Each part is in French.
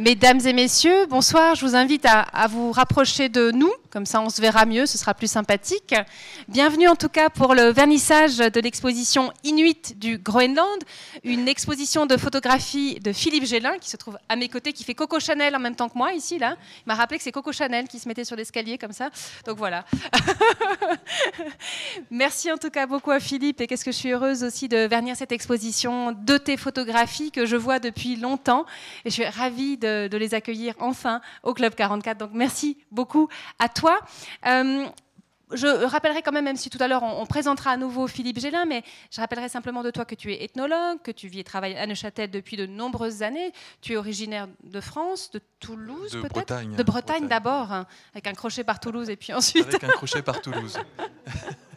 Mesdames et messieurs, bonsoir. Je vous invite à, vous rapprocher de nous, comme ça on se verra mieux, ce sera plus sympathique. Bienvenue en tout cas pour le vernissage de l'exposition Inuit du Groenland, une exposition de photographie de Philippe Gélin qui se trouve à mes côtés, qui fait Coco Chanel en même temps que moi ici. Là. Il m'a rappelé que c'est Coco Chanel qui se mettait sur l'escalier comme ça. Donc voilà. Merci en tout cas beaucoup à Philippe et qu'est-ce que je suis heureuse aussi de vernir cette exposition de tes photographies que je vois depuis longtemps et je suis ravie de de, les accueillir enfin au Club 44. Donc merci beaucoup à toi. Euh, je rappellerai quand même, même si tout à l'heure on, présentera à nouveau Philippe Gélin, mais je rappellerai simplement de toi que tu es ethnologue, que tu vis et travailles à Neuchâtel depuis de nombreuses années. Tu es originaire de France, de Toulouse peut-être Bretagne. De Bretagne, d'abord, hein, avec un crochet par Toulouse et puis ensuite. Avec un crochet par Toulouse.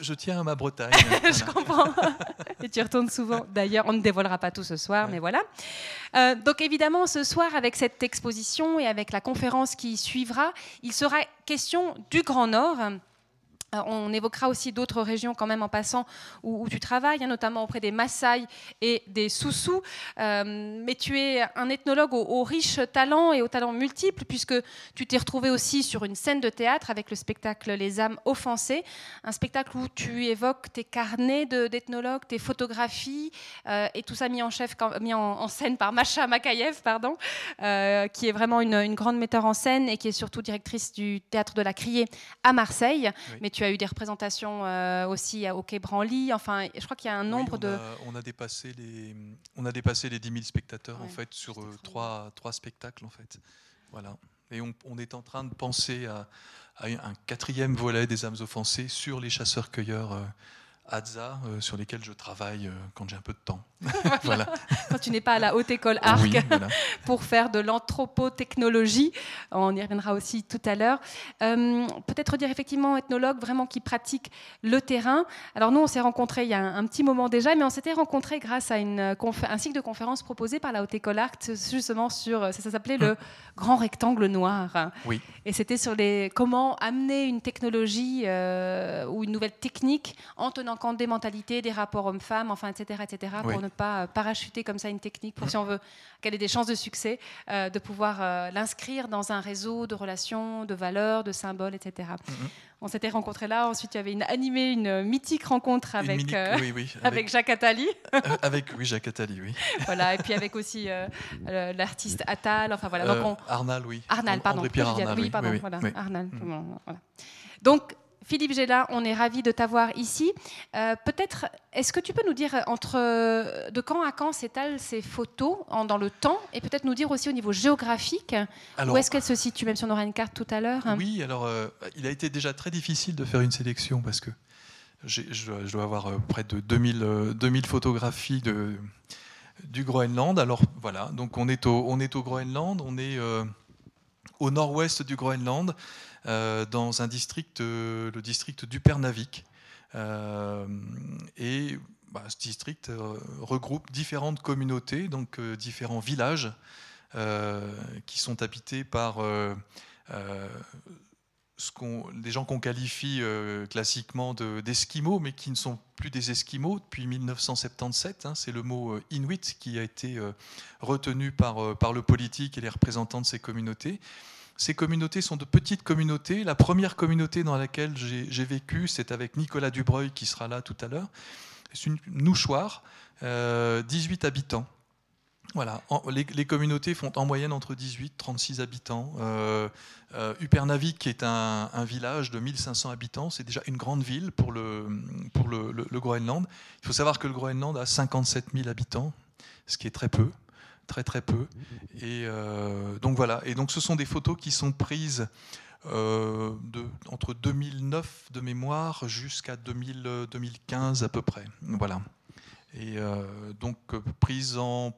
je, tiens à ma Bretagne. je comprends. Et tu retournes souvent. D'ailleurs, on ne dévoilera pas tout ce soir, mais voilà. Euh, donc évidemment, ce soir, avec cette exposition et avec la conférence qui suivra, il sera question du Grand Nord. Euh, on évoquera aussi d'autres régions quand même en passant où, tu travailles, hein, notamment auprès des Maasai et des Soussous. Euh, mais tu es un ethnologue au, riche talent et aux talents multiples, puisque tu t'es retrouvé aussi sur une scène de théâtre avec le spectacle Les âmes offensées, un spectacle où tu évoques tes carnets d'ethnologue, tes photographies, euh, et tout ça mis en, chef, mis en, scène par Macha Makayev, pardon, qui est vraiment une, grande metteur en scène et qui est surtout directrice du théâtre de la Criée à Marseille. Mais tu tu as eu des représentations euh, aussi au Quai Branly. Enfin, je crois qu'il y a un nombre de. on a dépassé les, on a dépassé les 10 000 spectateurs en fait sur euh, trois, trois spectacles en fait. Voilà. Et on, est en train de penser à, un quatrième volet des âmes offensées sur les chasseurs-cueilleurs. ADSA euh, sur lesquels je travaille euh, quand j'ai un peu de temps. voilà. Quand tu n'es pas à la haute école ARC pour faire de l'anthropotechnologie, on y reviendra aussi tout à l'heure. Euh, peut-être dire effectivement ethnologue vraiment qui pratique le terrain. Alors nous, on s'est rencontrés il y a un, petit moment déjà, mais on s'était rencontrés grâce à une un cycle de conférences proposé par la haute école ARC, justement sur, ça, s'appelait le grand rectangle noir. Oui. Et c'était sur les comment amener une technologie ou une nouvelle technique en tenant compte des mentalités, des rapports hommes-femmes, enfin, etc., etc., pour ne pas euh, parachuter comme ça une technique, pour si on veut qu'elle ait des chances de succès, euh, de pouvoir euh, l'inscrire dans un réseau de relations, de valeurs, de symboles, etc. Mm-hmm. On s'était rencontrés là. Ensuite, tu avais une, animé une mythique rencontre avec, avec, Jacques Attali. avec, oui, Jacques Attali, oui. voilà, et puis avec aussi l'artiste Attal. Enfin, voilà. Donc Arnal, oui. Arnal, pardon. André Pierre Arnal, oui, pardon, voilà. Arnal. Mm. Voilà. Donc, Philippe Gélin, on est ravi de t'avoir ici. Euh, peut-être, est-ce que tu peux nous dire entre de quand à quand s'étalent ces photos dans le temps et peut-être nous dire aussi au niveau géographique où est-ce qu'elles se situent, même si on aura une carte tout à l'heure? Oui, alors euh, il a été déjà très difficile de faire une sélection parce que je dois avoir euh, près de 2000, 2000 photographies de, du Groenland. Alors voilà, donc on est au, on est au Groenland, on est au nord-ouest du Groenland. Euh, dans un district, euh, le district d'Upernavik. Euh, et bah, ce district regroupe différentes communautés, donc différents villages qui sont habités par des gens qu'on qualifie classiquement d'esquimaux, mais qui ne sont plus des esquimaux depuis 1977. Hein. c'est le mot inuit qui a été retenu par, par le politique et les représentants de ces communautés. Ces communautés sont de petites communautés. La première communauté dans laquelle j'ai vécu, c'est avec Nicolas Dubreuil qui sera là tout à l'heure. C'est une nouchoir, 18 euh, habitants. Voilà, les, communautés font en moyenne entre 18 et 36 habitants. Euh, euh, Upernavik, qui est un, village de 1500 habitants, c'est déjà une grande ville pour, le, pour le, Groenland. Il faut savoir que le Groenland a 57 000 habitants, ce qui est très peu très très peu. Et euh, donc voilà. Et donc ce sont des photos qui sont prises de, entre 2009 de mémoire jusqu'à 2015 à peu près. Voilà. Et donc en,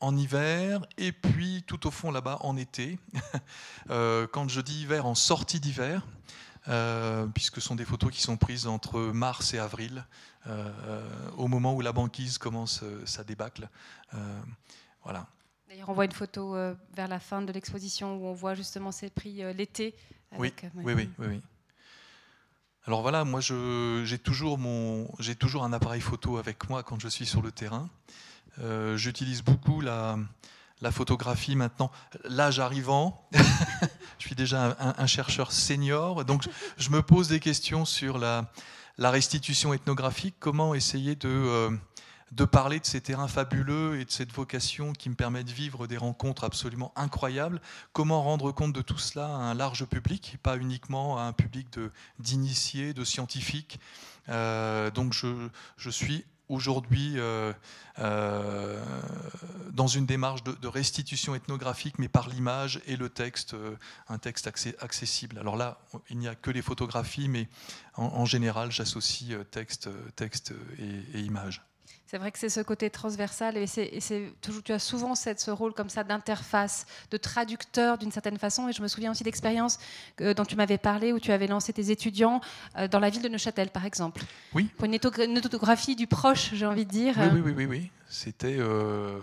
en hiver et puis tout au fond là-bas en été. quand je dis hiver, en sortie d'hiver. puisque ce sont des photos qui sont prises entre mars et avril, au moment où la banquise commence sa débâcle. D'ailleurs, on voit une photo euh, vers la fin de l'exposition où on voit justement ces prix euh, l'été. Euh, oui, oui, oui, oui, Alors voilà, moi j'ai toujours, toujours un appareil photo avec moi quand je suis sur le terrain. J'utilise beaucoup la, photographie maintenant, l'âge arrivant, je suis déjà un, chercheur senior, donc je me pose des questions sur la, restitution ethnographique, comment essayer de, euh, de parler de ces terrains fabuleux et de cette vocation qui me permet de vivre des rencontres absolument incroyables, comment rendre compte de tout cela à un large public, pas uniquement à un public d'initiés, de, de, scientifiques? Euh, donc je, je suis aujourd'hui euh, euh, dans une démarche de, restitution ethnographique, mais par l'image et le texte, euh, un texte accessible. Alors là, il n'y a que les photographies, mais en, général, j'associe texte, texte et, et image. C'est vrai que c'est ce côté transversal et c'est toujours tu as souvent cette, ce rôle comme ça d'interface, de traducteur d'une certaine façon. Et je me souviens aussi d'expériences dont tu m'avais parlé où tu avais lancé tes étudiants euh, dans la ville de Neuchâtel, par exemple. Oui. Pour une, autographie du proche, j'ai envie de dire. Oui, oui, oui, oui. oui. C'était, euh,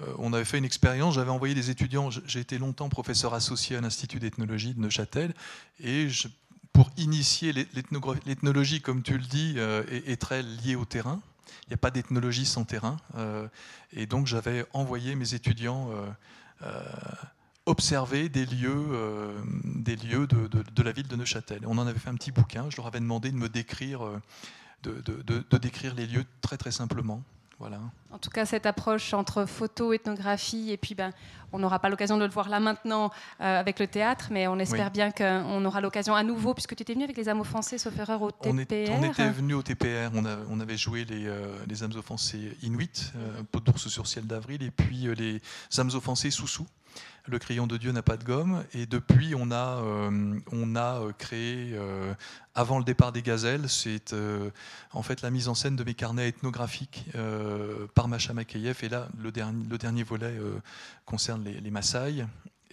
euh, on avait fait une expérience. J'avais envoyé des étudiants. J'ai été longtemps professeur associé à l'Institut d'ethnologie de Neuchâtel et je, pour initier l'ethnologie, comme tu le dis, est, est très liée au terrain. Il n'y a pas d'ethnologie sans terrain. Euh, et donc j'avais envoyé mes étudiants euh, euh, observer des lieux, des lieux de, la ville de Neuchâtel. On en avait fait un petit bouquin. Je leur avais demandé de me décrire, de décrire les lieux très très simplement. En tout cas, cette approche entre photo, ethnographie, et puis ben, on n'aura pas l'occasion de le voir là maintenant euh, avec le théâtre, mais on espère bien qu'on aura l'occasion à nouveau, puisque tu étais venu avec les âmes offensées, sauf erreur, au TPR. On, était venu au TPR, on, avait joué les, euh, les âmes offensées Inuit, euh, Peau d'ours sur ciel d'avril, et puis les âmes offensées Soussou. Le crayon de Dieu n'a pas de gomme. Et depuis, on a, euh, euh, créé, euh, avant le départ des gazelles, c'est en fait la mise en scène de mes carnets ethnographiques par Macha Makeyev. Et là, le dernier, le dernier volet concerne les, les Maasai.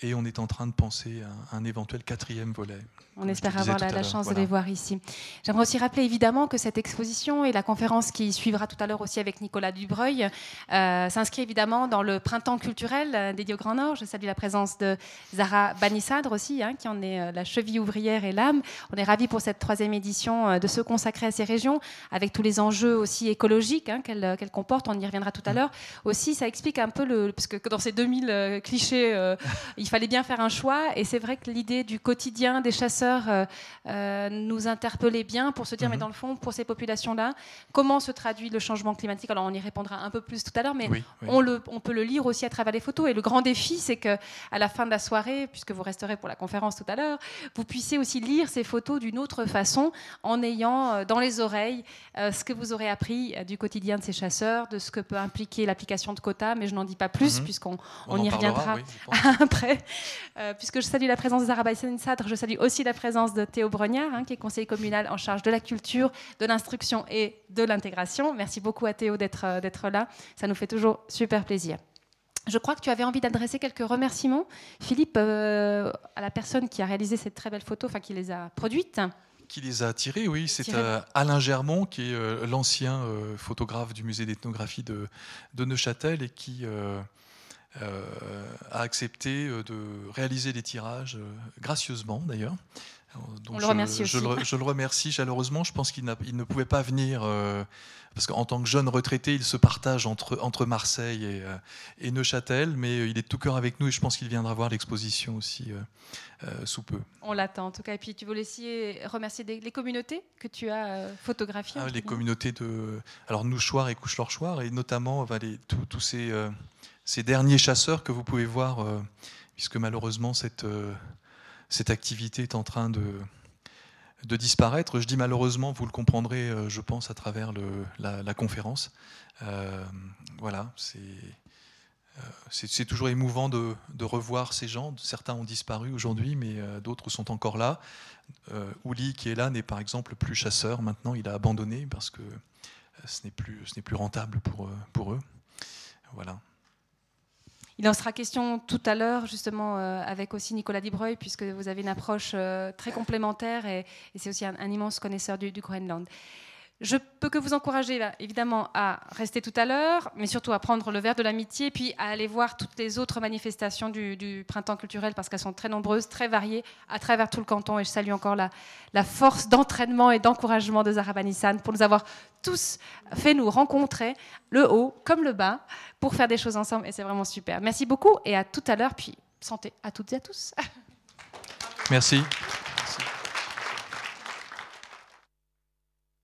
Et on est en train de penser à un éventuel quatrième volet. On espère avoir la, chance de les voir ici. J'aimerais aussi rappeler évidemment que cette exposition et la conférence qui suivra tout à l'heure aussi avec Nicolas Dubreuil euh, s'inscrit évidemment dans le printemps culturel euh, dédié au Grand Nord. Je salue la présence de Zara Banissadre aussi, hein, qui en est euh, la cheville ouvrière et l'âme. On est ravis pour cette troisième édition de se consacrer à ces régions, avec tous les enjeux aussi écologiques hein, qu'elle comporte. On y reviendra tout à mm. l'heure. Aussi, ça explique un peu le. Parce que dans ces 2000 clichés, il fallait bien faire un choix. Et c'est vrai que l'idée du quotidien des chasseurs euh, euh, nous interpellait bien pour se dire, mais mhm. dans le fond, pour ces populations-là, comment se traduit le changement climatique? Alors on y répondra un peu plus tout à l'heure, mais On, le, on peut le lire aussi à travers les photos. Et le grand défi, c'est que à la fin de la soirée, puisque vous resterez pour la conférence tout à l'heure, vous puissiez aussi lire ces photos d'une autre façon, en ayant euh, dans les oreilles ce que vous aurez appris du quotidien de ces chasseurs, de ce que peut impliquer l'application de quotas, mais je n'en dis pas plus, mhm. puisqu'on on, y reviendra après. puisque je salue la présence de Zara Sadr, je salue aussi la présence de Théo Brognard, hein, qui est conseiller communal en charge de la culture, de l'instruction et de l'intégration. Merci beaucoup à Théo d'être euh, là. Ça nous fait toujours super plaisir. Je crois que tu avais envie d'adresser quelques remerciements, Philippe, euh, à la personne qui a réalisé cette très belle photo, enfin qui les a produites. Qui les a tirées, oui. C'est euh, Alain Germont, qui est l'ancien photographe du musée d'ethnographie de, de, Neuchâtel et qui euh, a accepté euh, de réaliser des tirages, euh, gracieusement d'ailleurs. On le remercie je, aussi. Je, le, remercie chaleureusement. Je pense qu'il ne pouvait pas venir, parce qu'en tant que jeune retraité, il se partage entre, entre Marseille et, et, Neuchâtel, mais il est tout cœur avec nous et je pense qu'il viendra voir l'exposition aussi sous peu. On l'attend en tout cas. Et puis tu veux aussi remercier les communautés que tu as photographiées ah, Les communautés de alors Nouchoir et Couche-Lorchoir, et notamment tous ces ces derniers chasseurs que vous pouvez voir, euh, puisque malheureusement cette, euh, cette activité est en train de, disparaître. Je dis malheureusement, vous le comprendrez, euh, je pense, à travers la, conférence. voilà, c'est. Toujours émouvant de, revoir ces gens. Certains ont disparu aujourd'hui, mais d'autres sont encore là. Ouli, qui est là, n'est par exemple plus chasseur. Maintenant, il a abandonné parce que ce n'est plus, plus rentable pour, pour eux. Voilà. Il en sera question tout à l'heure, justement, euh, avec aussi Nicolas Dibreuil, puisque vous avez une approche euh, très complémentaire et, c'est aussi un, immense connaisseur du, Groenland. Je peux que vous encourager évidemment à rester tout à l'heure, mais surtout à prendre le verre de l'amitié, puis à aller voir toutes les autres manifestations du, printemps culturel parce qu'elles sont très nombreuses, très variées à travers tout le canton. Et je salue encore la, la force d'entraînement et d'encouragement de Zahra Banissan pour nous avoir tous fait nous rencontrer, le haut comme le bas, pour faire des choses ensemble. Et c'est vraiment super. Merci beaucoup et à tout à l'heure. Puis santé à toutes et à tous. Merci.